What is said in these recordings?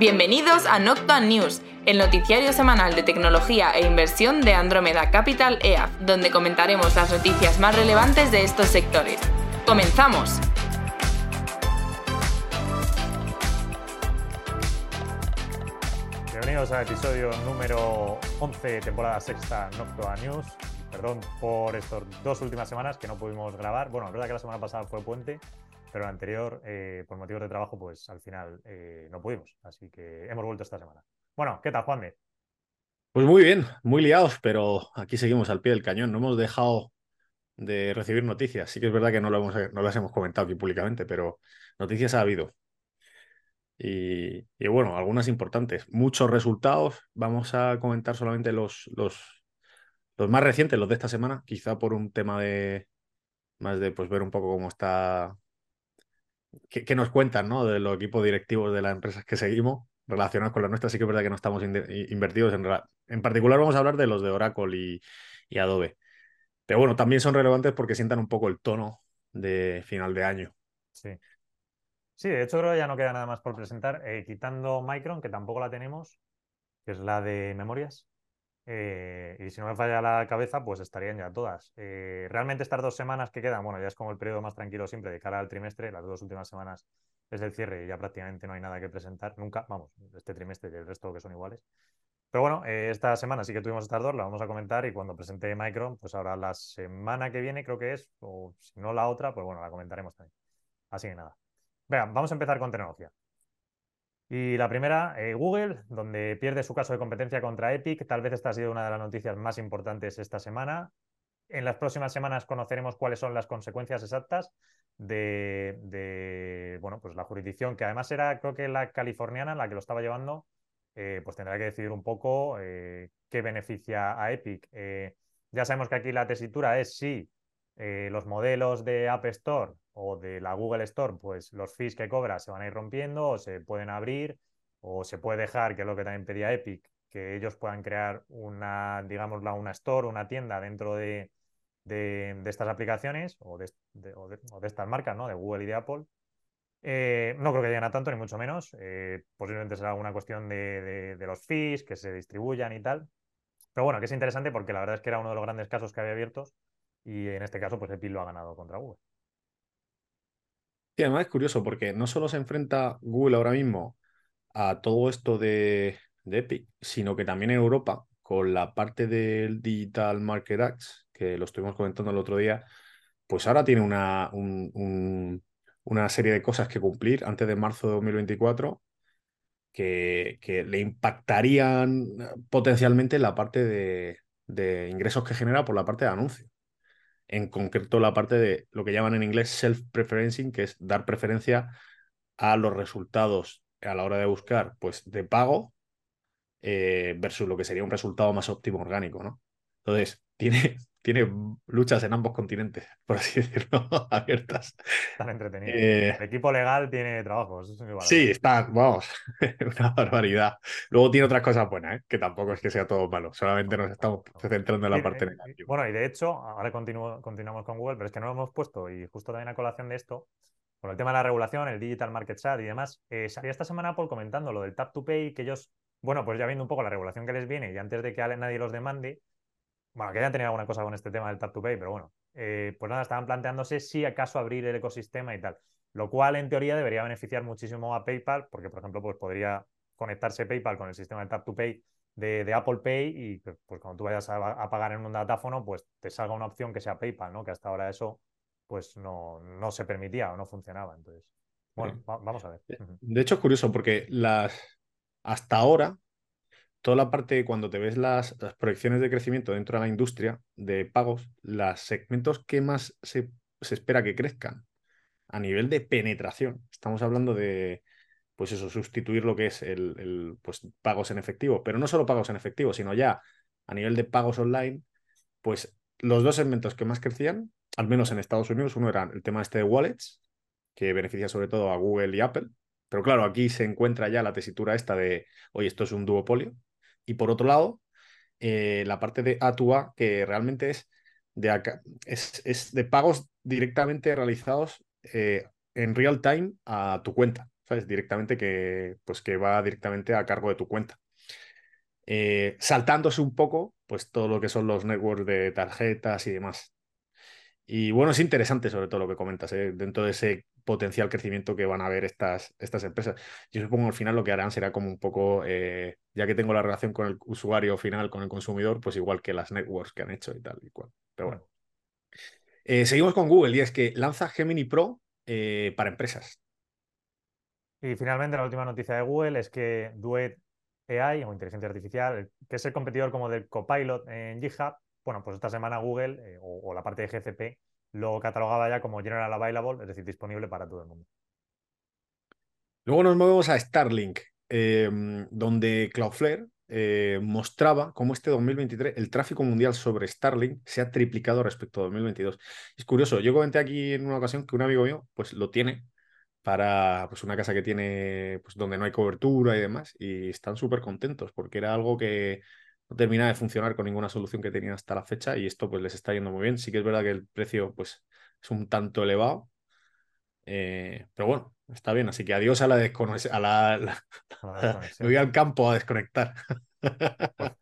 Bienvenidos a Noctua News, el noticiario semanal de tecnología e inversión de Andromeda Capital EAF, donde comentaremos las noticias más relevantes de estos sectores. ¡Comenzamos! Bienvenidos al episodio número 11, temporada sexta Noctua News. Perdón por estas dos últimas semanas que no pudimos grabar. Bueno, la verdad que la semana pasada fue puente, pero la anterior, eh, por motivos de trabajo, pues al final eh, no pudimos. Así que hemos vuelto esta semana. Bueno, ¿qué tal, Juan de? Pues muy bien, muy liados, pero aquí seguimos al pie del cañón. No hemos dejado de recibir noticias. Sí que es verdad que no, lo hemos, no las hemos comentado aquí públicamente, pero noticias ha habido. Y, y, bueno, algunas importantes. Muchos resultados. Vamos a comentar solamente los, los, los más recientes, los de esta semana, quizá por un tema de más de pues ver un poco cómo está. Qué, nos cuentan, ¿no? De los equipos directivos de las empresas que seguimos relacionados con la nuestra. Sí que es verdad que no estamos invertidos en. En particular, vamos a hablar de los de Oracle y, y Adobe. Pero bueno, también son relevantes porque sientan un poco el tono de final de año. Sí. Sí, de hecho creo que ya no queda nada más por presentar, eh, quitando Micron, que tampoco la tenemos, que es la de memorias. Eh, y si no me falla la cabeza, pues estarían ya todas. Eh, realmente estas dos semanas que quedan, bueno, ya es como el periodo más tranquilo siempre de cara al trimestre, las dos últimas semanas es el cierre y ya prácticamente no hay nada que presentar, nunca, vamos, este trimestre y el resto que son iguales. Pero bueno, eh, esta semana sí que tuvimos estas dos, la vamos a comentar y cuando presente Micron, pues ahora la semana que viene creo que es, o si no la otra, pues bueno, la comentaremos también. Así que nada. Vean, vamos a empezar con tecnología. Y la primera, eh, Google, donde pierde su caso de competencia contra Epic. Tal vez esta ha sido una de las noticias más importantes esta semana. En las próximas semanas conoceremos cuáles son las consecuencias exactas de, bueno, pues la jurisdicción, que además era, creo que la californiana, la que lo estaba llevando, eh, pues tendrá que decidir un poco eh, qué beneficia a Epic. Ya sabemos que aquí la tesitura es si los modelos de App Store o de la Google Store, pues los fees que cobra se van a ir rompiendo o se pueden abrir o se puede dejar, que es lo que también pedía Epic, que ellos puedan crear una, digámosla, una store, una tienda dentro de, de, estas aplicaciones o de, de, estas marcas, ¿no? De Google y de Apple. Eh, no creo que lleguen a tanto, ni mucho menos. Eh, posiblemente será una cuestión de, de, los fees, que se distribuyan y tal. Pero bueno, que es interesante porque la verdad es que era uno de los grandes casos que había abiertos y en este caso, pues Epic lo ha ganado contra Google. Sí, además es curioso porque no solo se enfrenta Google ahora mismo a todo esto de, Epic, sino que también en Europa, con la parte del Digital Market Act, que lo estuvimos comentando el otro día, pues ahora tiene una, un, una serie de cosas que cumplir antes de marzo de 2024 que, que le impactarían potencialmente la parte de, de ingresos que genera por la parte de anuncio en concreto la parte de lo que llaman en inglés self-preferencing, que es dar preferencia a los resultados a la hora de buscar, pues de pago eh, versus lo que sería un resultado más óptimo orgánico, ¿no? Entonces, tiene, tiene luchas en ambos continentes, por así decirlo, abiertas. Están entretenidos. Eh, el equipo legal tiene trabajos. sí, está, vamos, una barbaridad. Luego tiene otras cosas buenas, ¿eh? que tampoco es que sea todo malo, solamente nos estamos centrando en la parte negativa. Bueno, y de hecho, ahora continuamos con Google, pero es que no lo hemos puesto, y justo también a colación de esto, con el tema de la regulación, el Digital Market Chat y demás, eh, salía esta semana Apple comentando lo del Tap to Pay, que ellos, bueno, pues ya viendo un poco la regulación que les viene y antes de que nadie los demande, bueno, que hayan tenido alguna cosa con este tema del Tap to Pay, pero bueno, eh, pues nada, estaban planteándose si acaso abrir el ecosistema y tal. Lo cual, en teoría, debería beneficiar muchísimo a PayPal, porque, por ejemplo, pues podría conectarse PayPal con el sistema del Tap to Pay de, Apple Pay y pues cuando tú vayas a, pagar en un datáfono, pues te salga una opción que sea PayPal, ¿no? Que hasta ahora eso pues no, no se permitía o no funcionaba. Entonces, bueno, vamos a ver. De hecho, es curioso porque las hasta ahora toda la parte, cuando te ves las, proyecciones de crecimiento dentro de la industria de pagos, los segmentos que más se, espera que crezcan a nivel de penetración, estamos hablando de, pues eso, sustituir lo que es el, pues, pagos en efectivo, pero no solo pagos en efectivo, sino ya a nivel de pagos online, pues los dos segmentos que más crecían, al menos en Estados Unidos, uno era el tema este de wallets, que beneficia sobre todo a Google y Apple, pero claro, aquí se encuentra ya la tesitura esta de, oye, esto es un duopolio, y por otro lado, eh, la parte de A2A, que realmente es de, es, de pagos directamente realizados eh, en real time a tu cuenta. ¿sabes? Directamente que, pues que va directamente a cargo de tu cuenta. Eh, saltándose un poco, pues todo lo que son los networks de tarjetas y demás. Y bueno, es interesante sobre todo lo que comentas, ¿eh? dentro de ese potencial crecimiento que van a ver estas, estas empresas. Yo supongo al final lo que harán será como un poco, eh, ya que tengo la relación con el usuario final, con el consumidor, pues igual que las networks que han hecho y tal y cual. Pero bueno. Eh, seguimos con Google y es que lanza Gemini Pro para empresas. Y finalmente la última noticia de Google es que Duet AI o inteligencia artificial, que es el competidor como del Copilot en GitHub, bueno, pues esta semana Google eh, o, la parte de GCP lo catalogaba ya como General Available, es decir, disponible para todo el mundo. Luego nos movemos a Starlink, em, donde Cloudflare eh, mostraba cómo este 2023 el tráfico mundial sobre Starlink se ha triplicado respecto a 2022. Es curioso, yo comenté aquí en una ocasión que un amigo mío pues lo tiene para pues, una casa que tiene pues donde no hay cobertura y demás y están súper contentos porque era algo que no termina de funcionar con ninguna solución que tenían hasta la fecha y esto pues les está yendo muy bien. Sí que es verdad que el precio pues es un tanto elevado, eh, pero bueno, está bien. Así que adiós a la desconexión, a la, me voy al campo a desconectar. Pues,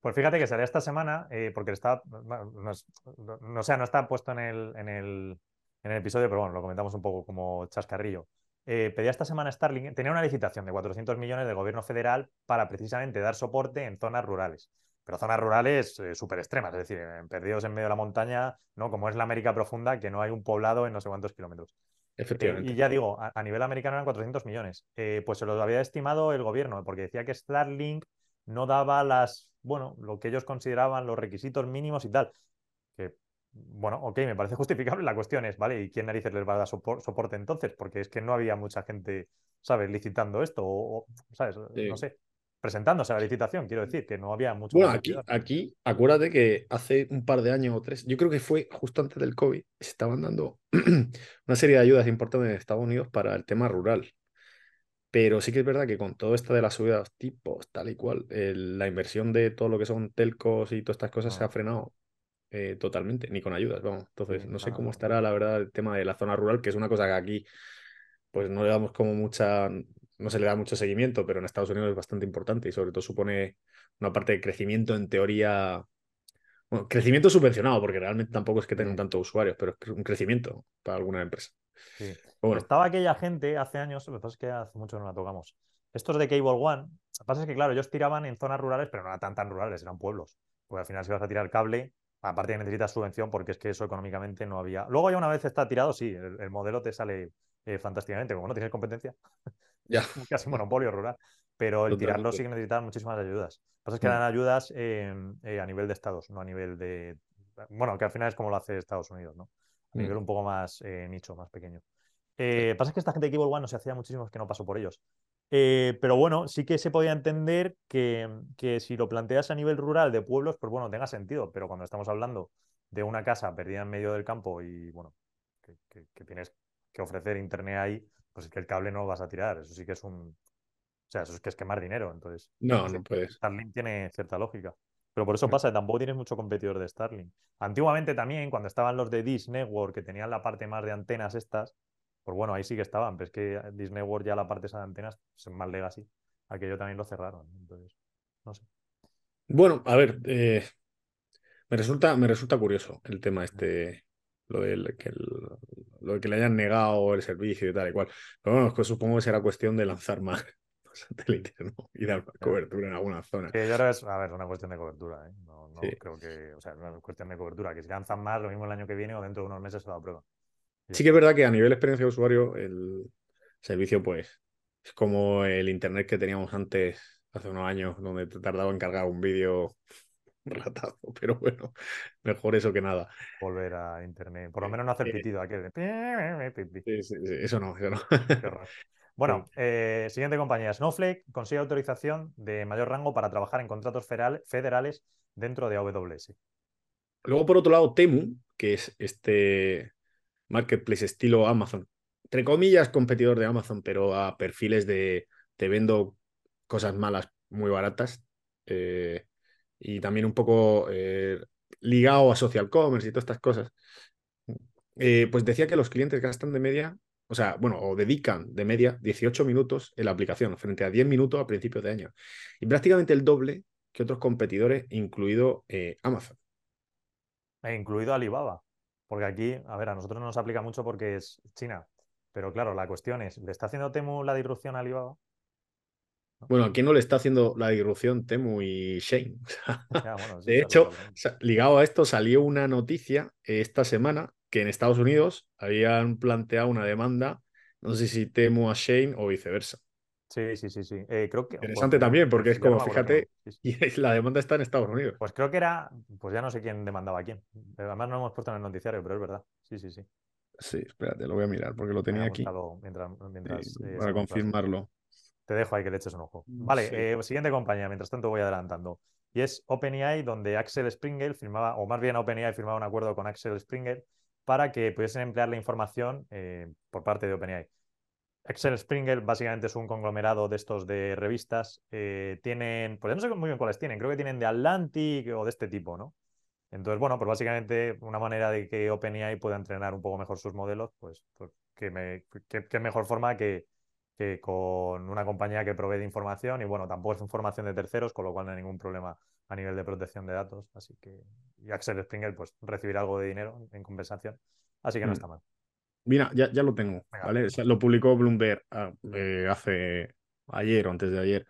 pues fíjate que salió esta semana, eh, porque está, no, no, sé, no está puesto en el, en, el, en el episodio, pero bueno, lo comentamos un poco como chascarrillo. Eh, pedía esta semana Starlink, tenía una licitación de 400 millones del gobierno federal para precisamente dar soporte en zonas rurales. Pero zonas rurales eh, súper extremas, es decir, perdidos en medio de la montaña, ¿no? Como es la América profunda, que no hay un poblado en no sé cuántos kilómetros. Eh, Efectivamente. y ya digo, a, nivel americano eran 400 millones. pues se lo había estimado el gobierno, porque decía que Starlink no daba las, bueno, lo que ellos consideraban los requisitos mínimos y tal. Bueno, ok, me parece justificable. La cuestión es, ¿vale? ¿Y quién narices les va a dar soporte entonces? Porque es que no había mucha gente, ¿sabes?, licitando esto, o, ¿sabes? No sé, presentándose a la licitación, quiero decir, que no había mucho. Bueno, aquí, aquí, acuérdate que hace un par de años o tres, yo creo que fue justo antes del COVID, se estaban dando una serie de ayudas importantes en Estados Unidos para el tema rural. Pero sí que es verdad que con todo esto de las subidas tipos, tal y cual, la inversión de todo lo que son telcos y todas estas cosas se ha ah. frenado eh, totalmente, ni con ayudas, vamos. Entonces, no sé cómo estará, la verdad, el tema de la zona rural, que es una cosa que aquí, pues no le damos como mucha, no se le da mucho seguimiento, pero en Estados Unidos es bastante importante y sobre todo supone una parte de crecimiento en teoría. Bueno, crecimiento subvencionado, porque realmente tampoco es que tengan tantos usuarios, pero es un crecimiento para alguna empresa. Bueno. Estaba aquella gente hace años, lo que pasa es que hace mucho no la tocamos. Estos de Cable One, lo que pasa es que, claro, ellos tiraban en zonas rurales, pero no eran tan tan rurales, eran pueblos. Porque al final, si vas a tirar cable, Aparte que necesitas subvención porque es que eso económicamente no había. Luego ya una vez está tirado, sí, el, modelo te sale eh, fantásticamente. Como no tienes competencia, ya. casi monopolio rural. Pero el tirarlo sí que necesitas muchísimas ayudas. Lo que pasa es que dan mm. ayudas eh, a nivel de estados, no a nivel de. Bueno, que al final es como lo hace Estados Unidos, ¿no? A mm. nivel un poco más eh, nicho, más pequeño. Pasa es que esta gente de Cable One no se hacía muchísimos que no pasó por ellos. Eh, pero bueno, sí que se podía entender que, si lo planteas a nivel rural de pueblos, pues bueno, tenga sentido. Pero cuando estamos hablando de una casa perdida en medio del campo y bueno, que, tienes que ofrecer internet ahí, pues es que el cable no lo vas a tirar. Eso sí que es un. O sea, eso es que es quemar dinero. Entonces, no, no puedes. Starlink tiene cierta lógica. Pero por eso pasa, tampoco tienes mucho competidor de Starlink. Antiguamente también, cuando estaban los de Dish Network, que tenían la parte más de antenas estas, pues bueno, ahí sí que estaban, pero es que Disney World ya la parte esa de antenas es más legacy. Aquello también lo cerraron. Entonces, no sé. Bueno, a ver, eh, me, resulta, me resulta curioso el tema este, lo de que, lo de que le hayan negado el servicio y tal y cual. Pero bueno, supongo que será cuestión de lanzar más satélites y dar cobertura en alguna zona. Que yo creo que es, a ver, una cuestión de cobertura. ¿eh? No, no creo que, o sea, es una cuestión de cobertura. Que si lanzan más, lo mismo el año que viene o dentro de unos meses se da prueba. Sí que es verdad que a nivel experiencia de usuario, el servicio, pues, es como el internet que teníamos antes, hace unos años, donde te tardaba en cargar un vídeo ratado, pero bueno, mejor eso que nada. Volver a internet, por lo menos no hacer pitido aquel. eso no, eso no. Bueno, eh, siguiente compañía. Snowflake consigue autorización de mayor rango para trabajar en contratos federales dentro de AWS. Luego, por otro lado, Temu, que es este marketplace estilo Amazon. Entre comillas, competidor de Amazon, pero a perfiles de te vendo cosas malas muy baratas. Eh, y también un poco eh, ligado a social commerce y todas estas cosas. Eh, pues decía que los clientes gastan de media o sea, bueno, o dedican de media 18 minutos en la aplicación frente a 10 minutos a principios de año. Y prácticamente el doble que otros competidores, incluido Amazon. Incluido Alibaba. Porque aquí, a ver, a nosotros no nos aplica mucho porque es China. Pero claro, la cuestión es, ¿le está haciendo Temu la disrupción a Alibaba? Bueno, ¿a quién no le está haciendo la disrupción Temu y Shane? de hecho, ligado a esto, salió una noticia esta semana que en Estados Unidos habían planteado una demanda, no sé si Temu a Shane o viceversa. Sí, sí, sí, sí. Eh, creo que, Interesante también, porque es como, fíjate, y la demanda está en Estados Unidos. Pues creo que era, pues ya no sé quién demandaba a quién. Además no hemos puesto en el noticiario, pero es verdad. Sí, sí, sí. Sí, espérate, lo voy a mirar porque lo tenía aquí. Eh, para confirmarlo. Te dejo ahí que le eches un ojo. Mm, vale, eh, siguiente compañía, mientras tanto voy adelantando. Y es OpenAI, donde Axel Springer firmaba, o más bien OpenAI firmaba un acuerdo con Axel Springer para que pudiesen emplear la información por parte de OpenAI. Excel Springer básicamente es un conglomerado de estos de revistas. Eh, tienen, pues no sé muy bien cuáles tienen, creo que tienen de Atlantic o de este tipo, ¿no? Entonces, bueno, pues básicamente una manera de que OpenAI pueda entrenar un poco mejor sus modelos, pues, pues que, me, mejor forma que, que, con una compañía que provee de información y bueno, tampoco es información de terceros, con lo cual no hay ningún problema a nivel de protección de datos. Así que, y Axel Springer pues recibirá algo de dinero en compensación, así que no mm. está mal. Mira, ya, ya lo tengo, ¿vale? lo publicó Bloomberg ah, eh, hace ayer o antes de ayer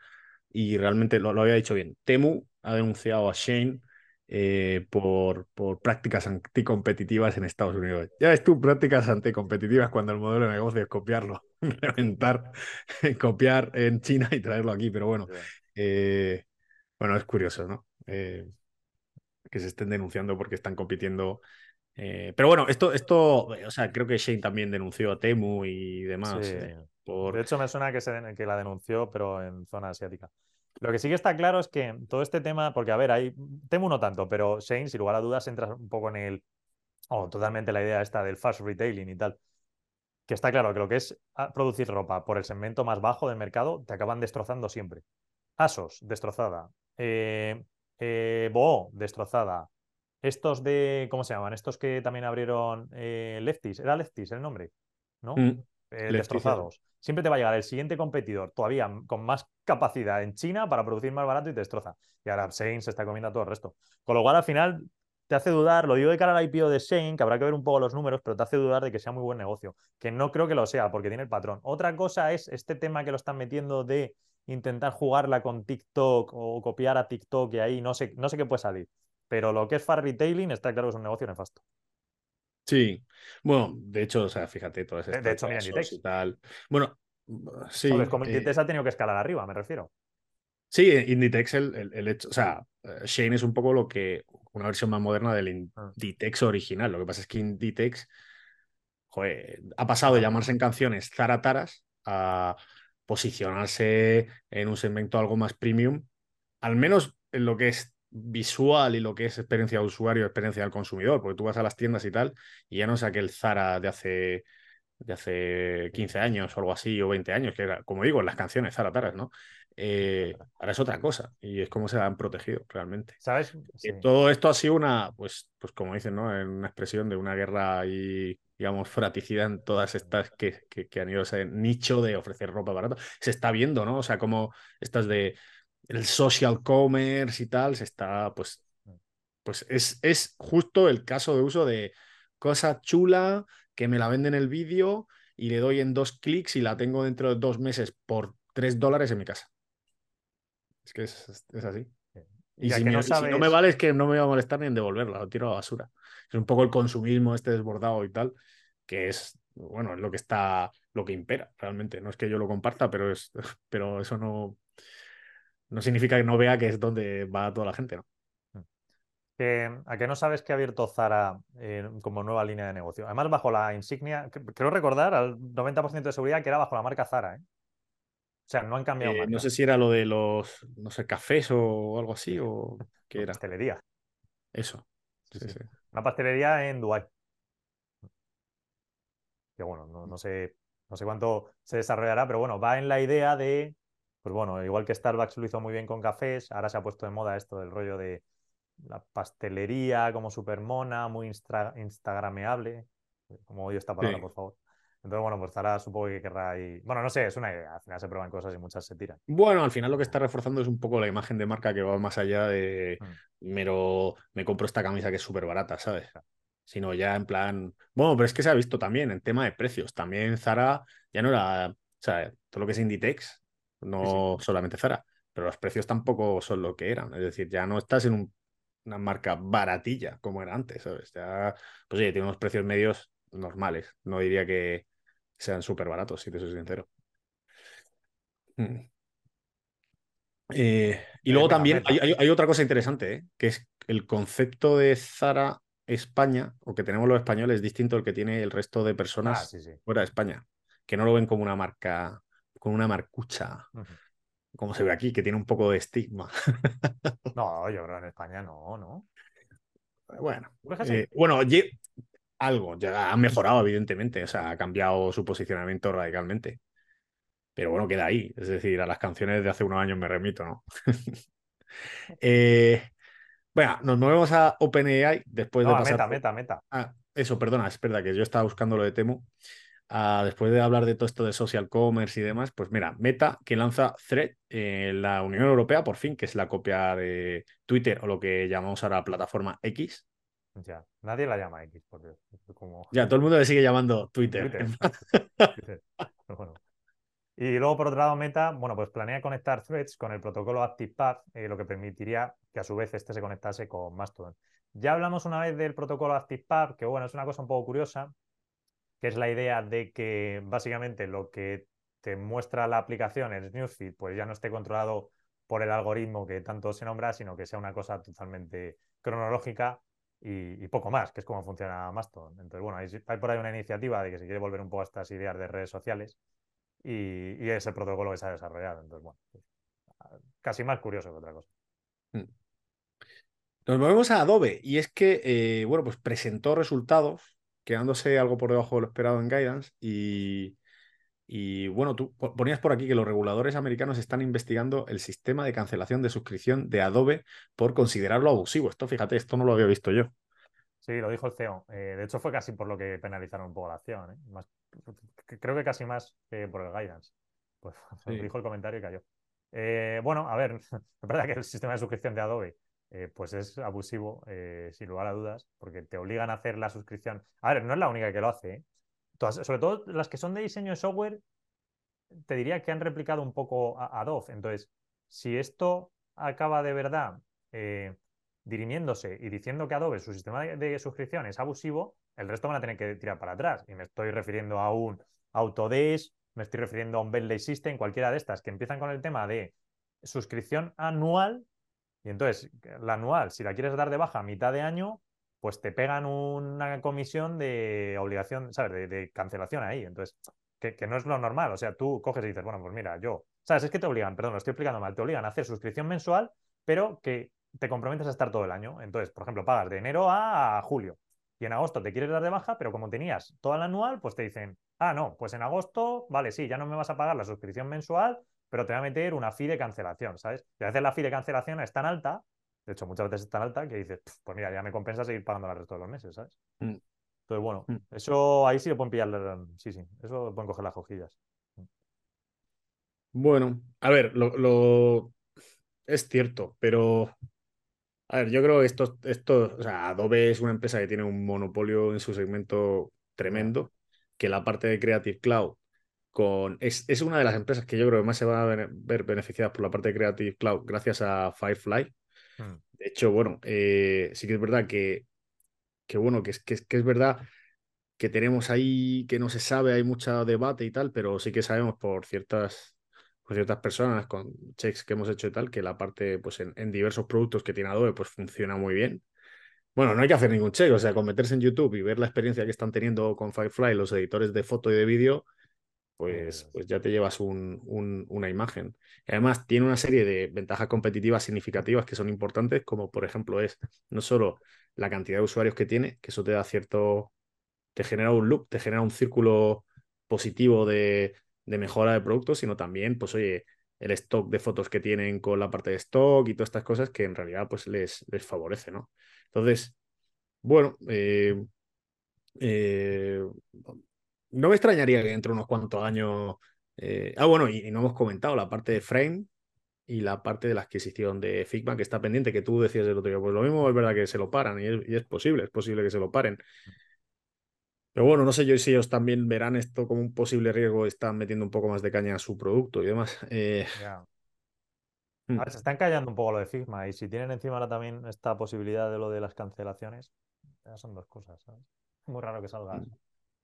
y realmente lo, había dicho bien. Temu ha denunciado a Shane eh, por, por prácticas anticompetitivas en Estados Unidos. Ya ves tú, prácticas anticompetitivas cuando el modelo de negocio es copiarlo, reventar, copiar en China y traerlo aquí, pero bueno, eh, bueno, es curioso, ¿no? que se estén denunciando porque están compitiendo eh, pero bueno, esto, esto, o sea, creo que Shane también denunció a Temu y demás. Eh, de hecho, me suena que, se, que la denunció, pero en zona asiática. Lo que sí que está claro es que todo este tema, porque a ver, hay Temu no tanto, pero Shane, sin lugar a dudas, entra un poco en el, o totalmente la idea esta del fast retailing y tal. Que está claro que lo que es ah, producir ropa por el segmento más bajo del mercado, te acaban destrozando siempre. Asos, destrozada. Eh, eh Bo, destrozada. Estos de, ¿cómo se llaman? Estos que también abrieron eh, Leftis, era Leftis el nombre, ¿no? Mm, eh, destrozados. Siempre te va a llegar el siguiente competidor todavía con más capacidad en China para producir más barato y te destroza. Y ahora Shane se está comiendo a todo el resto. Con lo cual, al final, te hace dudar, lo digo de cara al IPO de Shane, que habrá que ver un poco los números, pero te hace dudar de que sea muy buen negocio. Que no creo que lo sea, porque tiene el patrón. Otra cosa es este tema que lo están metiendo de intentar jugarla con TikTok o copiar a TikTok y ahí no sé, no sé qué puede salir. Pero lo que es far retailing está claro que es un negocio nefasto. Sí, bueno, de hecho, o sea, fíjate, todas estas De hecho, mira, Inditex. Y tal. Bueno, sí. Como eh, Inditex ha tenido que escalar arriba, me refiero. Sí, Inditex, el, el, hecho, o sea, eh, Shane es un poco lo que, una versión más moderna del ah. Inditex original. Lo que pasa es que Inditex, joder, ha pasado de llamarse en canciones Zara Taras a posicionarse en un segmento algo más premium, al menos en lo que es visual y lo que es experiencia de usuario, experiencia del consumidor, porque tú vas a las tiendas y tal, y ya no es aquel Zara de hace, de hace 15 años o algo así, o 20 años, que era, como digo, en las canciones Zara Taras, ¿no? Eh, ahora es otra cosa, y es como se han protegido realmente. ¿Sabes? Todo esto ha sido una, pues, pues como dicen, ¿no? En una expresión de una guerra y digamos, fraticida en todas estas que, que, que han ido a ese nicho de ofrecer ropa barata. Se está viendo, ¿no? O sea, como estas de el social commerce y tal, se está, pues, pues es, es justo el caso de uso de cosa chula que me la venden el vídeo y le doy en dos clics y la tengo dentro de dos meses por tres dólares en mi casa. Es que es, así. Y, si, no si, no me vale es que no me voy a molestar ni en devolverla, lo tiro a la basura. Es un poco el consumismo este desbordado y tal, que es, bueno, es lo que está, lo que impera realmente. No es que yo lo comparta, pero, es, pero eso no, no significa que no vea que es donde va toda la gente, ¿no? ¿A qué no sabes que ha abierto Zara eh, como nueva línea de negocio? Además, bajo la insignia, creo recordar al 90% de seguridad que era bajo la marca Zara. ¿eh? O sea, no han cambiado eh, No sé si era lo de los, no sé, cafés o algo así, o qué era. Pastelería. Eso. Una pastelería en Dubái. Que bueno, no, no, sé, no sé cuánto se desarrollará, pero bueno, va en la idea de pues bueno, igual que Starbucks lo hizo muy bien con cafés, ahora se ha puesto de moda esto del rollo de la pastelería como súper mona, muy instagrameable, como odio esta palabra, por favor. Entonces, bueno, pues Zara supongo que querrá ahí. Bueno, no sé, es una idea. Al final se prueban cosas y muchas se tiran. Bueno, al final lo que está reforzando es un poco la imagen de marca que va más allá de Mm. mero, me compro esta camisa que es súper barata, ¿sabes? Sino ya en plan. Bueno, pero es que se ha visto también en tema de precios. También Zara ya no era. O sea, todo lo que es Inditex, no solamente Zara, pero los precios tampoco son lo que eran. Es decir, ya no estás en un- una marca baratilla como era antes, ¿sabes? Ya, pues oye, tiene unos precios medios normales. No diría que sean súper baratos, si te soy sincero. Mm. Eh, y Eh, luego también hay, hay- hay otra cosa interesante, ¿eh? que es el concepto de Zara España, o que tenemos los españoles, es distinto al que tiene el resto de Ah, personas sí, sí. fuera de España, que no lo ven como una marca, con una marcucha, como se ve aquí, que tiene un poco de estigma. No, yo creo en España no, ¿no? Bueno, ¿Tú crees que eh, bueno, algo, ya ha mejorado, evidentemente, o sea, ha cambiado su posicionamiento radicalmente. Pero bueno, queda ahí. Es decir, a las canciones de hace unos años me remito, ¿no? Eh, bueno, nos movemos a OpenAI después No, de pasar. meta, por- meta, meta. Ah, eso, perdona, es verdad que yo estaba buscando lo de Temu. Después de hablar de todo esto de social commerce y demás, pues mira, Meta que lanza Thread en la Unión Europea, por fin, que es la copia de Twitter o lo que llamamos ahora plataforma X. Ya. Nadie la llama X, por Dios. Como Ya, todo el mundo le sigue llamando Twitter. Twitter. Twitter. Pero bueno. Y luego, por otro lado, Meta, bueno, pues planea conectar Threads con el protocolo ActivePath, eh, lo que permitiría que a su vez este se conectase con Mastodon. Ya hablamos una vez del protocolo ActivePath, que bueno, es una cosa un poco curiosa, es la idea de que básicamente lo que te muestra la aplicación, el newsfeed, pues ya no esté controlado por el algoritmo que tanto se nombra, sino que sea una cosa totalmente cronológica y, poco más, que es como funciona Mastodon. Entonces, bueno, hay, por ahí una iniciativa de que se quiere volver un poco a estas ideas de redes sociales y, y es el protocolo que se ha desarrollado. Entonces, bueno, pues, casi más curioso que otra cosa. Nos movemos a Adobe y es que, eh, bueno, pues presentó resultados, quedándose algo por debajo de lo esperado en Guidance y, y, bueno, tú po- ponías por aquí que los reguladores americanos están investigando el sistema de cancelación de suscripción de Adobe por considerarlo abusivo. Esto, fíjate, esto no lo había visto yo. Sí, lo dijo el CEO. Eh, de hecho, fue casi por lo que penalizaron un poco la acción. ¿eh? Más, creo que casi más que por el guidance. Pues Sí. dijo el comentario y cayó. Eh, bueno, a ver, es verdad que el sistema de suscripción de Adobe eh, pues es abusivo, eh, sin lugar a dudas, porque te obligan a hacer la suscripción. A ver, no es la única que lo hace. ¿eh? Sobre todo las que son de diseño de software, te diría que han replicado un poco a Adobe. Entonces, si esto acaba de verdad dirimiéndose y diciendo que Adobe, su sistema de, de suscripción es abusivo, el resto van a tener que tirar para atrás. Y me estoy refiriendo a un Autodesk, me estoy refiriendo a un Bentley System, cualquiera de estas, que empiezan con el tema de suscripción anual. Y entonces, la anual, si la quieres dar de baja a mitad de año, pues te pegan una comisión de obligación, ¿sabes? De, cancelación ahí. Entonces, que, que no es lo normal. O sea, tú coges y dices, bueno, pues mira, yo, ¿sabes? Es que te obligan, perdón, lo estoy explicando mal, te obligan a hacer suscripción mensual, pero que te comprometes a estar todo el año. Entonces, por ejemplo, pagas de enero a julio y en agosto te quieres dar de baja, pero como tenías toda la anual, pues te dicen, ah, no, pues en agosto, vale, sí, ya no me vas a pagar la suscripción mensual, pero te va a meter una fee de cancelación, ¿sabes? Y a veces la fee de cancelación es tan alta, de hecho, muchas veces es tan alta que dices, "Pf, pues mira, ya me compensa seguir pagando el resto de los meses, ¿sabes? Mm. Entonces, bueno, Mm. eso ahí sí lo pueden pillar, sí, sí, eso lo pueden coger las cojillas. Bueno, a ver, lo, lo- es cierto, pero a ver, yo creo que esto, esto, o sea, Adobe es una empresa que tiene un monopolio en su segmento tremendo, que la parte de Creative Cloud con, es, es una de las empresas que yo creo que más se van a bene- ver beneficiadas por la parte de Creative Cloud gracias a Firefly. Mm. De hecho, bueno, eh, sí que es verdad que, que bueno, que es, que, es- que es verdad que tenemos ahí que no se sabe, hay mucho debate y tal, pero sí que sabemos por ciertas, por ciertas personas con checks que hemos hecho y tal, que la parte, pues en, en diversos productos que tiene Adobe, pues funciona muy bien. Bueno, no hay que hacer ningún check, o sea, con meterse en YouTube y ver la experiencia que están teniendo con Firefly los editores de foto y de vídeo, pues, pues ya te llevas un- un- una imagen. Además tiene una serie de ventajas competitivas significativas que son importantes, como por ejemplo es no solo la cantidad de usuarios que tiene, que eso te da cierto, te genera un loop, te genera un círculo positivo de, de mejora de productos, sino también, pues oye, el stock de fotos que tienen con la parte de stock y todas estas cosas que en realidad pues les, les favorece, ¿no? Entonces, bueno, eh, eh, no me extrañaría que dentro de unos cuantos años. eh, Ah, bueno, y, y no hemos comentado la parte de Frame y la parte de la adquisición de Figma que está pendiente, que tú decías el otro día. Pues lo mismo es verdad que se lo paran y es, y es posible, es posible que se lo paren. Pero bueno, no sé yo si ellos también verán esto como un posible riesgo, están metiendo un poco más de caña a su producto y demás. Eh, Ya. hmm. A ver, se está encallando un poco lo de Figma y si tienen encima ahora también esta posibilidad de lo de las cancelaciones, ya son dos cosas, ¿sabes? Es muy raro que salgas Mm.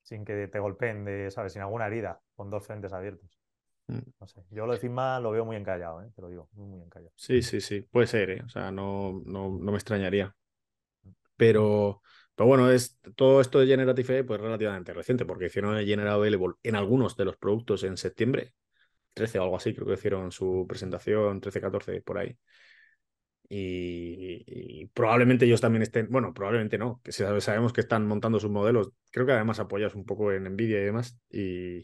Sin que te golpeen de, ¿sabes? Sin alguna herida, con dos frentes abiertos. Mm. No sé. Yo lo de Figma lo veo muy encallado, ¿eh? Te lo digo, muy, muy encallado. Sí, sí, sí, puede ser, ¿eh? O sea, no, no, no me extrañaría. Pero, pero bueno, es, todo esto de Generative AI pues relativamente reciente, porque hicieron el General Available en algunos de los productos en septiembre, 13 o algo así, creo que hicieron su presentación, 13, 14, por ahí. Y, y probablemente ellos también estén, bueno, probablemente no, que sabe- sabemos que están montando sus modelos, creo que además apoyados un poco en Nvidia y demás. Y,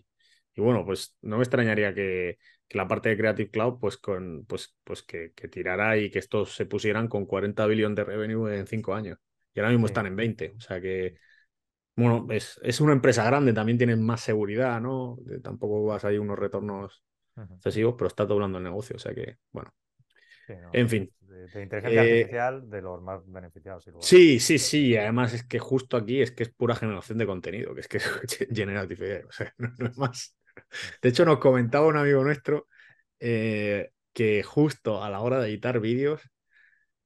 y bueno, pues no me extrañaría que, que la parte de Creative Cloud, pues, con, pues, pues que, que tirara y que estos se pusieran con 40 billones de revenue en 5 años. Y ahora mismo Sí. están en 20. O sea que, bueno, es, es una empresa grande, también tienen más seguridad, ¿no? De- tampoco vas ahí unos retornos excesivos, pero está doblando el negocio. O sea que, bueno. Sí, no, En fin. De, de inteligencia Eh, artificial, de los más beneficiados. Sí, sí, sí. Además es que justo aquí es que es pura generación de contenido, que es que es Generative o sea, no, no es más. De hecho, nos comentaba un amigo nuestro eh, que justo a la hora de editar vídeos,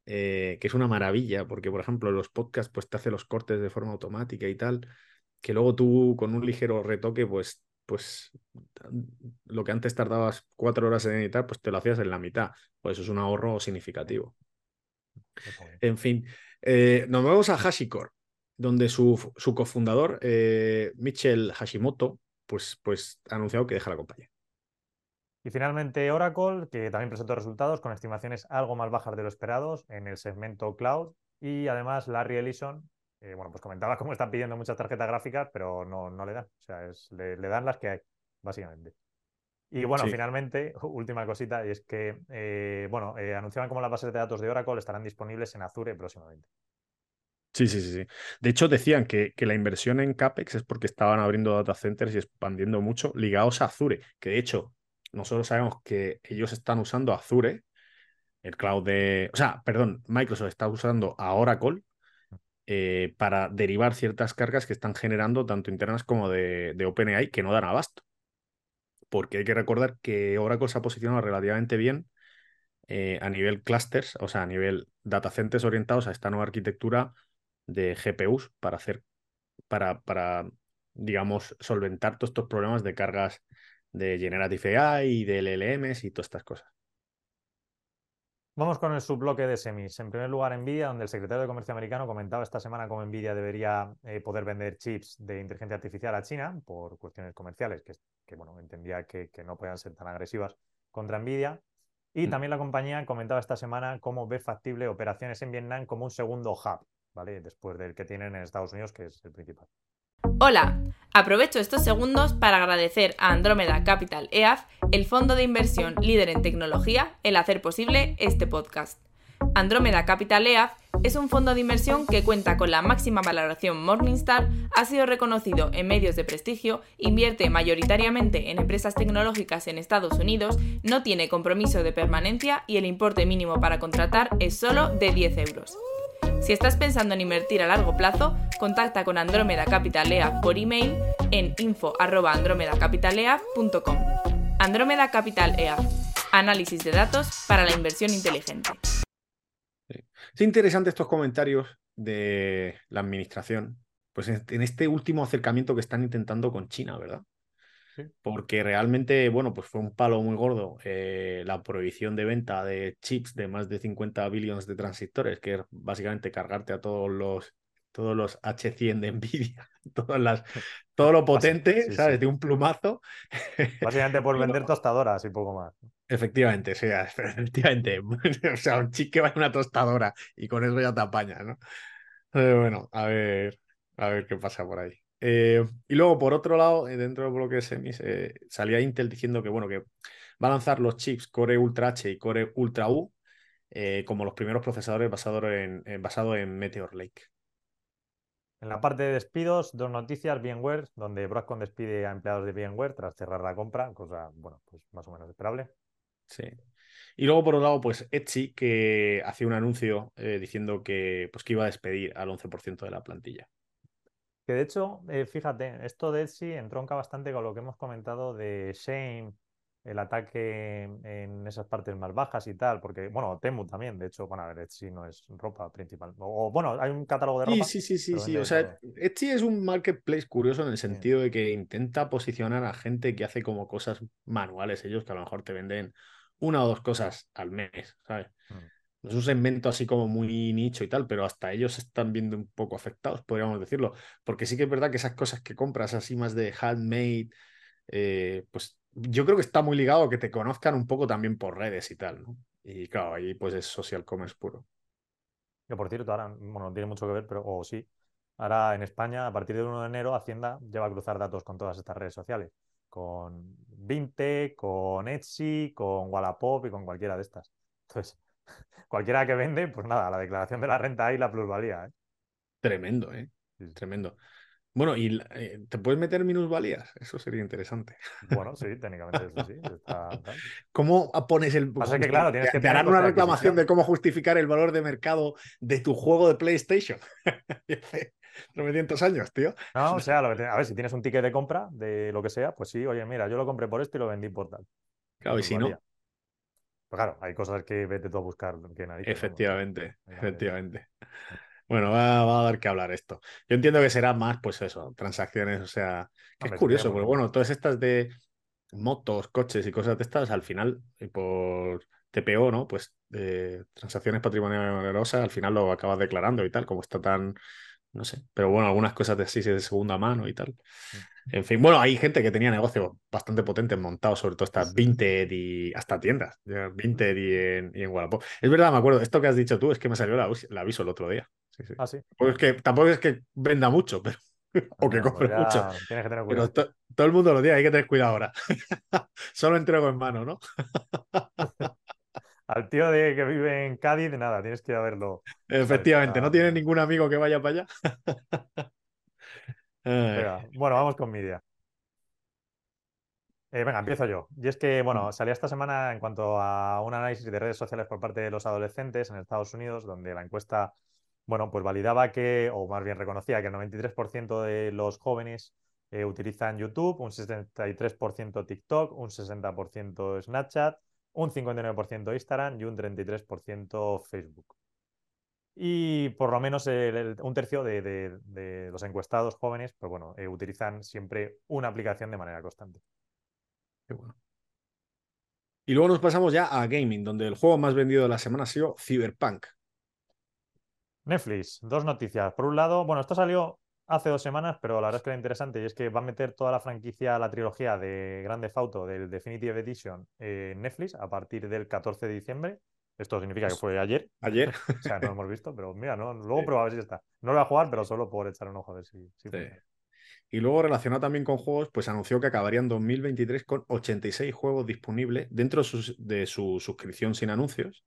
eh, que es una maravilla, porque por ejemplo los podcasts pues te hace los cortes de forma automática y tal, que luego tú con un ligero retoque pues, pues lo que antes tardabas cuatro horas en editar, pues te lo hacías en la mitad. Pues eso es un ahorro significativo. En fin, eh, nos vamos a HashiCorp, donde su, su cofundador, eh, Michel Hashimoto, pues, pues ha anunciado que deja la compañía. Y finalmente Oracle, que también presentó resultados con estimaciones algo más bajas de lo esperados en el segmento cloud. Y además Larry Ellison, eh, bueno, pues comentaba cómo están pidiendo muchas tarjetas gráficas, pero no, no le dan. O sea, es, le, le dan las que hay, básicamente. Y bueno, Sí. finalmente, última cosita, y es que, eh, bueno, eh, anunciaban cómo las bases de datos de Oracle estarán disponibles en Azure próximamente. Sí, sí, sí, sí. De hecho, decían que, que la inversión en CAPEX es porque estaban abriendo data centers y expandiendo mucho ligados a Azure, que de hecho, nosotros sabemos que ellos están usando Azure, el cloud de... O sea, perdón, Microsoft está usando a Oracle eh, para derivar ciertas cargas que están generando tanto internas como de, OpenAI que no dan abasto. Porque hay que recordar que Oracle se ha posicionado relativamente bien eh, a nivel clusters, o sea, a nivel data centers orientados a esta nueva arquitectura de GPUs para hacer, para, para digamos, solventar todos estos problemas de cargas de Generative AI y de LLMs y todas estas cosas. Vamos con el subbloque de semis. En primer lugar, Nvidia, donde el secretario de Comercio americano comentaba esta semana cómo Nvidia debería eh, poder vender chips de inteligencia artificial a China por cuestiones comerciales, que, que bueno, entendía que, que no podían ser tan agresivas contra Nvidia. Y Mm. también la compañía comentaba esta semana cómo ve factible operaciones en Vietnam como un segundo hub, ¿vale? Después del que tienen en Estados Unidos, que es el principal. Hola, aprovecho estos segundos para agradecer a Andrómeda Capital EAF, el fondo de inversión líder en tecnología, el hacer posible este podcast. Andrómeda Capital EAF es un fondo de inversión que cuenta con la máxima valoración Morningstar, ha sido reconocido en medios de prestigio, invierte mayoritariamente en empresas tecnológicas en Estados Unidos, no tiene compromiso de permanencia y el importe mínimo para contratar es solo de 10 euros. Si estás pensando en invertir a largo plazo, contacta con Andrómeda Capital EAF por email en info@andromedacapitaleaf.com. Andrómeda Capital EAF. Análisis de datos para la inversión inteligente. Es interesante estos comentarios de la administración, pues en este último acercamiento que están intentando con China, ¿verdad? Porque realmente, bueno, pues fue un palo muy gordo eh, la prohibición de venta de chips de más de 50 billones de transistores, que es básicamente cargarte a todos los, todos los H100 de Nvidia, todas las, todo lo potente, sí, ¿sabes? sí. De un plumazo. Básicamente por vender tostadoras y poco más. Efectivamente, sí, efectivamente. O sea, un chip que va en una tostadora y con eso ya te apañas, ¿no? Eh, bueno, a ver, a ver qué pasa por ahí. Eh, y luego, por otro lado, eh, dentro del bloque de semis, eh, salía Intel diciendo que, bueno, que va a lanzar los chips Core Ultra H y Core Ultra U eh, como los primeros procesadores basados en, en- basado en Meteor Lake. En la parte de despidos, dos noticias, VMware, donde Broadcom despide a empleados de VMware tras cerrar la compra, cosa, bueno, pues más o menos esperable. Sí. Y luego, por otro lado, pues Etsy, que hacía un anuncio eh, diciendo que, pues, que iba a despedir al 11% de la plantilla. Que de hecho, eh, fíjate, esto de Etsy entronca bastante con lo que hemos comentado de Shane, el ataque en esas partes más bajas y tal, porque, bueno, Temu también, de hecho, bueno, a ver, Etsy no es ropa principal. O, bueno, hay un catálogo de ropa. Sí, sí, sí, sí, sí. O sea, Etsy es un marketplace curioso en el sentido de que intenta posicionar a gente que hace como cosas manuales ellos, que a lo mejor te venden una o dos cosas al mes, ¿sabes? Mm. Es un segmento así como muy nicho y tal, pero hasta ellos se están viendo un poco afectados, podríamos decirlo. Porque sí que es verdad que esas cosas que compras así más de handmade, eh, pues yo creo que está muy ligado a que te conozcan un poco también por redes y tal, ¿no? Y claro, ahí pues es social commerce puro. Que por cierto, ahora, bueno, no tiene mucho que ver, pero o sí. Ahora en España, a partir del 1 de enero, Hacienda lleva a cruzar datos con todas estas redes sociales. Con Vinte, con Etsy, con Wallapop y con cualquiera de estas. Entonces, cualquiera que vende, pues nada, la declaración de la renta y la plusvalía. ¿eh? Tremendo, ¿eh? Tremendo. Bueno, ¿y eh, te puedes meter minusvalías? Eso sería interesante. Bueno, sí, técnicamente eso sí. ¿Cómo pones el... Pasa que, claro, tienes que te harán una reclamación de cómo justificar el valor de mercado de tu juego de PlayStation. 900 años, tío. No, o sea, a ver, si tienes un ticket de compra de lo que sea, pues sí, oye, mira, yo lo compré por esto y lo vendí por tal. Claro, y si no... Pues claro, hay cosas que vete tú a buscar que nadie. Efectivamente, efectivamente. Bueno, va, a dar que hablar esto. Yo entiendo que será más, pues eso, transacciones, o sea, que es curioso, porque bueno, todas estas de motos, coches y cosas de estas, al final, por TPO, ¿no? Pues de transacciones patrimoniales al final lo acabas declarando y tal, como está tan, no sé, pero bueno, algunas cosas de así de segunda mano y tal. Mm. En fin, bueno, hay gente que tenía negocios bastante potentes montados, sobre todo estas Vinted y hasta tiendas, Vinted y en, y en Wallapop. Es verdad, me acuerdo, esto que has dicho tú es que me salió el aviso el otro día. Ah, sí. Pues que, tampoco es que venda mucho, pero. o que compre pues mucho. Tienes que tener cuidado. Pero todo el mundo lo tiene, hay que tener cuidado ahora. Solo entrego en mano, ¿no? Al tío de que vive en Cádiz, nada, tienes que ir a verlo. Efectivamente, no tiene ningún amigo que vaya para allá. bueno, vamos con media. Eh, venga, empiezo yo. Y es que, bueno, mm. salía esta semana en cuanto a un análisis de redes sociales por parte de los adolescentes en Estados Unidos, donde la encuesta bueno, pues validaba que, o más bien reconocía que el 93% de los jóvenes eh, utilizan YouTube, un 63% TikTok, un 60% Snapchat, un 59% Instagram y un 33% Facebook. Y por lo menos un tercio de, los encuestados jóvenes, pues bueno, eh, utilizan siempre una aplicación de manera constante. Qué bueno. Y luego nos pasamos ya a gaming, donde el juego más vendido de la semana ha sido Cyberpunk. Netflix, dos noticias. Por un lado, bueno, esto salió hace dos semanas, pero la verdad es que era interesante y es que va a meter toda la franquicia, la trilogía de Grande Auto del Definitive Edition en Netflix a partir del 14 de diciembre. Esto significa que fue ayer. Ayer. o sea, no lo hemos visto, pero mira, no, luego sí. a ver si está. No lo voy a jugar, pero solo por echar un ojo a ver si. sí. Y luego relacionado también con juegos, pues anunció que acabaría en 2023 con 86 juegos disponibles dentro de su suscripción sin anuncios.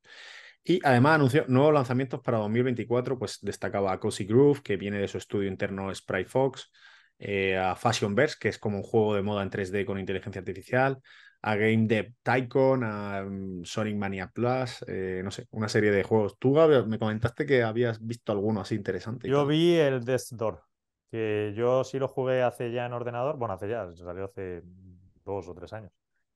Y además anunció nuevos lanzamientos para 2024, pues destacaba a Cozy Groove, que viene de su estudio interno Sprite Fox, eh, a Fashionverse, que es como un juego de moda en 3D con inteligencia artificial, a Game Dev Tycoon, a mm, Sonic Mania Plus, eh, no sé, una serie de juegos. Tú me comentaste que habías visto alguno así interesante. Yo vi el Death Door, que yo sí lo jugué hace ya en ordenador, bueno, hace ya, salió hace dos o tres años.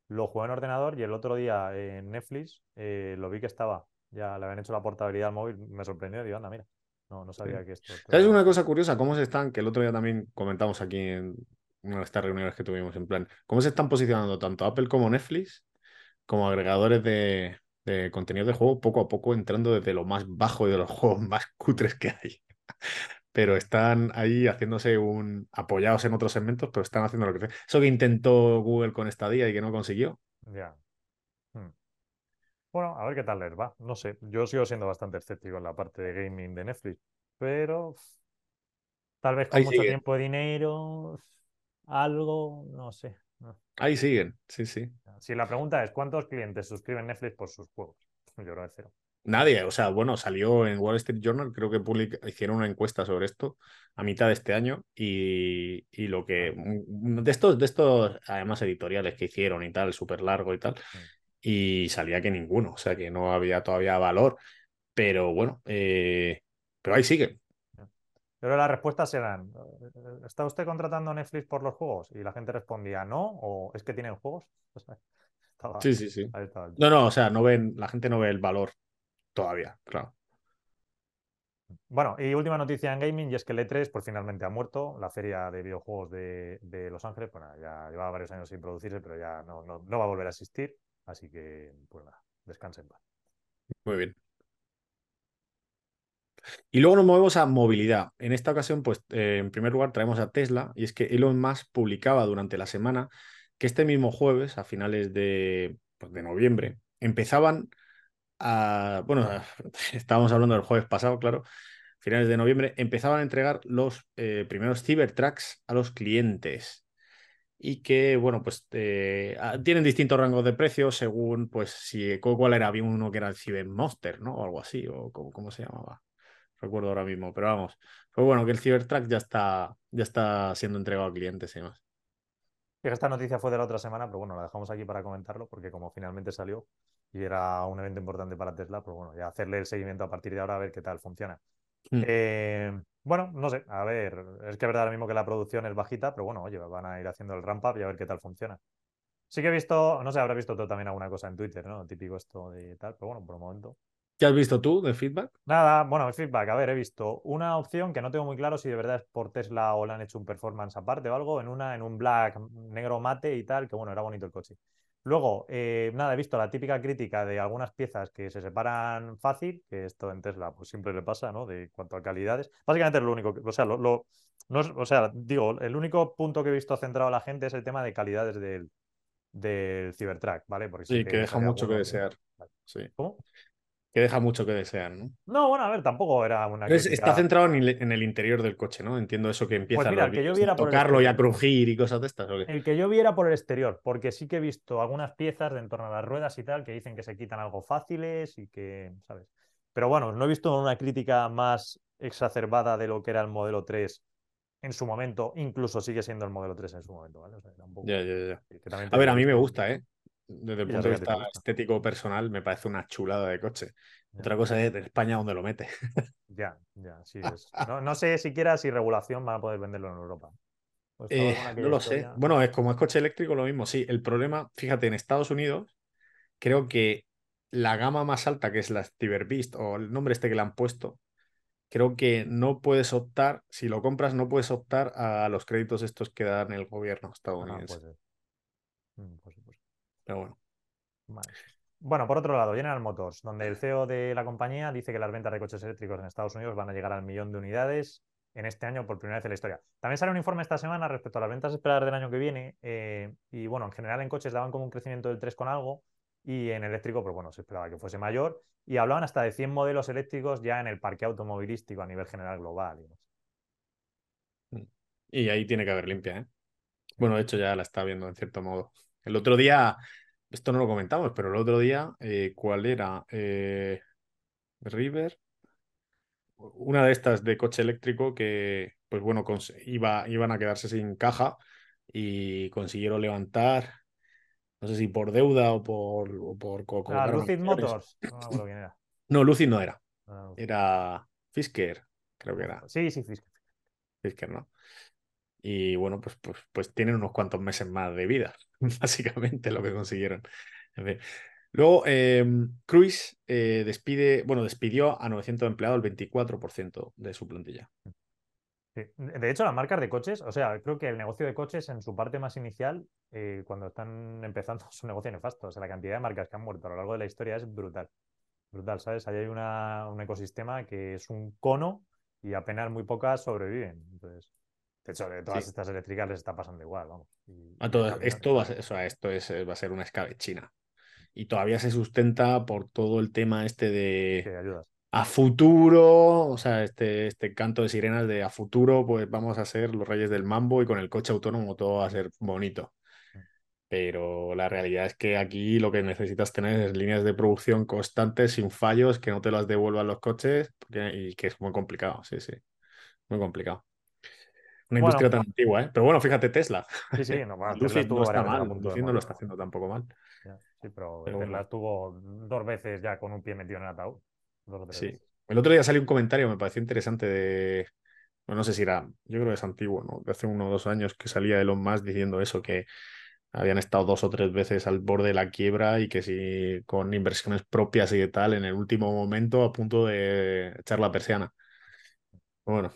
Lo jugué en ordenador y el otro día en Netflix eh, lo vi que estaba ya le habían hecho la portabilidad al móvil, me sorprendió digo, anda, mira, no, no sabía que esto... Es una cosa curiosa? ¿Cómo se están? Que el otro día también comentamos aquí en una de estas reuniones que tuvimos en plan, ¿cómo se están posicionando tanto Apple como Netflix como agregadores de, de contenido de juego poco a poco entrando desde lo más bajo y de los juegos más cutres que hay? pero están ahí haciéndose un apoyados en otros segmentos, pero están haciendo lo que Eso que intentó Google con esta día y que no consiguió. Ya. Bueno, a ver qué tal les va. No sé, yo sigo siendo bastante escéptico en la parte de gaming de Netflix, pero tal vez con mucho tiempo de dinero, algo, no sé. Ahí siguen, sí, sí. Si la pregunta es cuántos clientes suscriben Netflix por sus juegos, yo creo que cero. Nadie, o sea, bueno, salió en Wall Street Journal, creo que public- hicieron una encuesta sobre esto a mitad de este año y, y lo que de estos, de estos además editoriales que hicieron y tal, súper largo y tal, y salía que ninguno, o sea que no había todavía valor, pero bueno, eh, pero ahí sigue. Pero las respuestas eran, ¿está usted contratando Netflix por los juegos? Y la gente respondía, no, o es que tienen juegos. O sea, estaba- Sí, sí, sí. No, no, o sea, no ven, la gente no ve el valor todavía, claro. Bueno, y última noticia en gaming, y es que el E3 pues, finalmente ha muerto. La feria de videojuegos de, de Los Ángeles, bueno, ya llevaba varios años sin producirse, pero ya no, no, no va a volver a existir. Así que, pues nada, descansen en paz. Muy bien. Y luego nos movemos a movilidad. En esta ocasión, pues eh, en primer lugar traemos a Tesla y es que Elon Musk publicaba durante la semana que este mismo jueves, a finales de, pues, de noviembre, empezaban a, bueno, estábamos hablando del jueves pasado, claro, finales de noviembre, empezaban a entregar los eh, primeros Cybertrucks a los clientes y que, bueno, pues eh, ah, tienen distintos rangos de precios según, pues, si cuál era, había uno que era el Cyber Monster, ¿no? O algo así, o cómo, cómo se llamaba. Recuerdo ahora mismo, pero vamos. Pues bueno, que el Cybertruck ya está, ya está siendo entregado a clientes y demás. Esta noticia fue de la otra semana, pero bueno, la dejamos aquí para comentarlo, porque como finalmente salió y era un evento importante para Tesla, pues bueno, ya hacerle el seguimiento a partir de ahora a ver qué tal funciona. Mm. Eh, bueno, no sé, a ver, es que es verdad ahora mismo que la producción es bajita, pero bueno, oye, van a ir haciendo el ramp up y a ver qué tal funciona. Sí que he visto, no sé, habrás visto tú también alguna cosa en Twitter, ¿no? Típico esto de tal, pero bueno, por el momento. ¿Qué has visto tú de feedback? Nada, bueno, el feedback, a ver, he visto una opción que no tengo muy claro si de verdad es por Tesla o le han hecho un performance aparte o algo, en una, en un black negro mate y tal, que bueno, era bonito el coche. Luego, eh, nada, he visto la típica crítica de algunas piezas que se separan fácil, que esto en Tesla pues siempre le pasa, ¿no? De cuanto a calidades. Básicamente es lo único, que, o sea, lo, lo- no es- o sea, digo, el único punto que he visto centrado a la gente es el tema de calidades del, del Cybertruck, ¿vale? Porque Sí, que deja mucho que desear. Vale. Sí. ¿Cómo? Que deja mucho que desear, ¿no? No, bueno, a ver, tampoco era una crítica- está centrado en el, en el interior del coche, ¿no? Entiendo eso que empieza Pues mira, el que yo viera a por el tocarlo y a crujir y cosas de estas. ¿o qué? El que yo viera por el exterior, porque sí que he visto algunas piezas de en torno a las ruedas y tal que dicen que se quitan algo fáciles y que, ¿sabes? Pero bueno, no he visto una crítica más exacerbada de lo que era el modelo 3 en su momento, incluso sigue siendo el modelo 3 en su momento, ¿vale? O sea, tampoco- Ya, ya, ya. A ver, a mí me gusta, ¿eh? Desde el punto de vista estético personal, me parece una chulada de coche. Ya. Otra cosa es de España donde lo mete. Ya, ya, sí es. No, no sé siquiera si regulación van a poder venderlo en Europa. Pues Eh, no lo sé. Bueno, es como es coche eléctrico, lo mismo. Sí, el problema, fíjate, en Estados Unidos, creo que la gama más alta, que es la Cyber Beast, o el nombre este que le han puesto, creo que no puedes optar, si lo compras, no puedes optar a los créditos estos que dan el gobierno Ajá, estadounidense. Mm, pues pues. Pero bueno. Vale. Bueno, por otro lado, General Motors, donde el CEO de la compañía dice que las ventas de coches eléctricos en Estados Unidos van a llegar al millón de unidades en este año por primera vez en la historia. También sale un informe esta semana respecto a las ventas esperadas del año que viene eh, y bueno, en general en coches daban como un crecimiento del 3 con algo y en eléctrico, pues bueno, se esperaba que fuese mayor y hablaban hasta de 100 modelos eléctricos ya en el parque automovilístico a nivel general global. y demás. Y ahí tiene que haber limpia, ¿eh? Bueno, de hecho ya la está viendo en cierto modo. El otro día, esto no lo comentamos, pero el otro día, eh, ¿cuál era? Eh, River. Una de estas de coche eléctrico que, pues bueno, iba, iban a quedarse sin caja y consiguieron levantar, no sé si por deuda o por... O por Ah, Lucid. Motors, no quién era. No, Lucid no era. Ah. Era Fisker, creo que era. Sí, sí, Fisker. Fisker, ¿no? Y bueno, pues, pues, pues tienen unos cuantos meses más de vida, básicamente lo que consiguieron. Luego, Cruise eh, despide, bueno, despidió a 900 empleados, el 24% de su plantilla. De hecho, las marcas de coches, o sea, creo que el negocio de coches en su parte más inicial, eh, cuando están empezando, es un negocio nefasto. O sea, la cantidad de marcas que han muerto a lo largo de la historia es brutal. Brutal, ¿sabes? Ahí hay una, un ecosistema que es un cono y apenas muy pocas sobreviven. Entonces, de hecho, de todas Sí. estas eléctricas les está pasando igual, vamos. Y- A y todo, caminar. esto va a ser, o sea, esto es, va a ser una escabechina. Y todavía se sustenta por todo el tema este Sí, de ayudas. a futuro, o sea, este, este canto de sirenas de a futuro, pues vamos a ser los reyes del mambo y con el coche autónomo todo va a ser bonito. pero la realidad es que aquí lo que necesitas tener es líneas de producción constantes, sin fallos, que no te las devuelvan los coches y que es muy complicado, sí, sí, muy complicado. Una industria tan antigua, ¿eh? Pero bueno, fíjate, Tesla. Sí, sí, no, no está mal, Lucy no lo está haciendo tampoco mal. Sí, pero, Tesla estuvo dos veces ya con un pie metido en el ataúd. Sí. El otro día salió un comentario, me pareció interesante de, no sé si era, yo creo que es antiguo, ¿no? De hace uno o dos años que salía Elon Musk diciendo eso, que habían estado dos o tres veces al borde de la quiebra y que si con inversiones propias y tal, en el último momento a punto de echar la persiana. Bueno.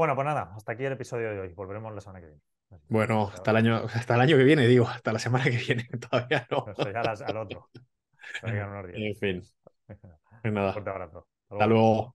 Bueno, pues nada, hasta aquí el episodio de hoy. Volveremos la semana que viene. Bueno, hasta el año, hasta el año que viene, digo, hasta la semana que viene, todavía no. al otro. En fin. Pues nada. Hasta luego.